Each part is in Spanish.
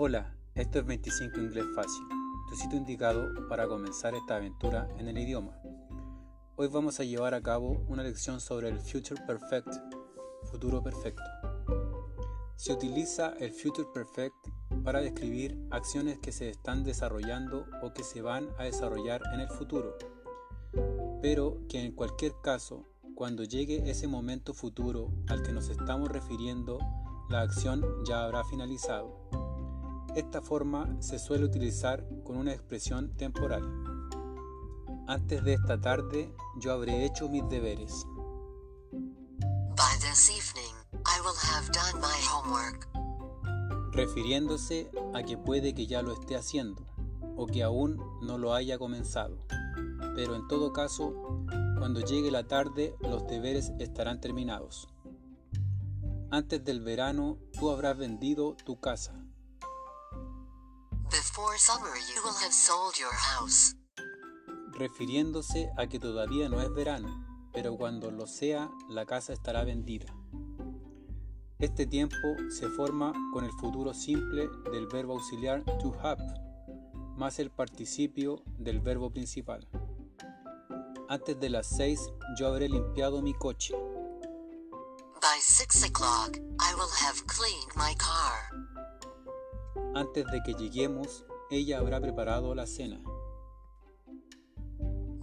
Hola, esto es 25 Inglés Fácil, tu sitio indicado para comenzar esta aventura en el idioma. Hoy vamos a llevar a cabo una lección sobre el Future Perfect, futuro perfecto. Se utiliza el Future Perfect para describir acciones que se están desarrollando o que se van a desarrollar en el futuro, pero que en cualquier caso, cuando llegue ese momento futuro al que nos estamos refiriendo, la acción ya habrá finalizado. Esta forma se suele utilizar con una expresión temporal. Antes de esta tarde yo habré hecho mis deberes. By this evening, I will have done my homework. refiriéndose a que puede que ya lo esté haciendo o que aún no lo haya comenzado. Pero en todo caso, cuando llegue la tarde los deberes estarán terminados. Antes del verano tú habrás vendido tu casa. Before summer, you will have sold your house. refiriéndose a que todavía no es verano, pero cuando lo sea, la casa estará vendida. Este tiempo se forma con el futuro simple del verbo auxiliar to have, más el participio del verbo principal. Antes de las 6 yo habré limpiado mi coche. By six o'clock, I will have cleaned my car. Antes de que lleguemos, ella habrá preparado la cena.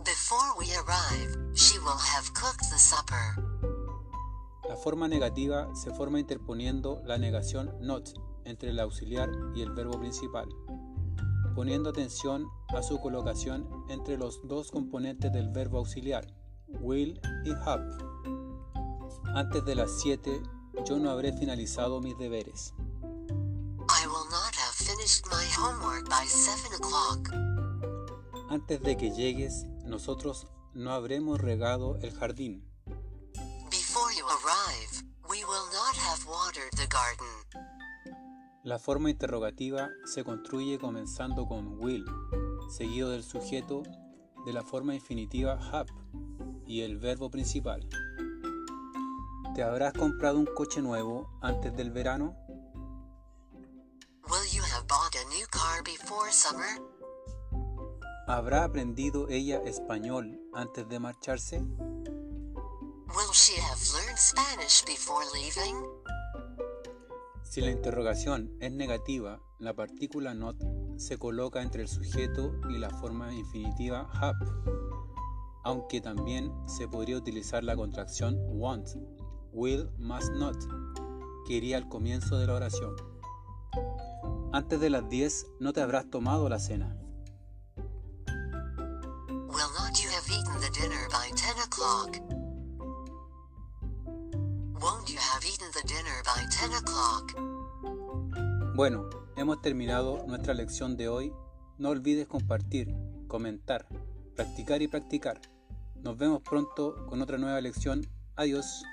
Before we arrive, she will have cooked the supper. La forma negativa se forma interponiendo la negación not entre el auxiliar y el verbo principal, poniendo atención a su colocación entre los dos componentes del verbo auxiliar, will y have. Antes de las 7 yo no habré finalizado mis deberes. Antes de que llegues, nosotros no habremos regado el jardín. Before you arrive, we will not have watered the garden. La forma interrogativa se construye comenzando con will, seguido del sujeto de la forma infinitiva have y el verbo principal. ¿Te habrás comprado un coche nuevo antes del verano? Before summer? ¿Habrá aprendido ella español antes de marcharse? Will she have learned Spanish before leaving? Si la interrogación es negativa, la partícula not se coloca entre el sujeto y la forma infinitiva have, aunque también se podría utilizar la contracción want, will must not, que iría al comienzo de la oración. Antes de las 10 no te habrás tomado la cena. Will not you have eaten the dinner by ten o'clock? Won't you have eaten the dinner by ten o'clock? Bueno, hemos terminado nuestra lección de hoy. No olvides compartir, comentar, practicar y practicar. Nos vemos pronto con otra nueva lección. Adiós.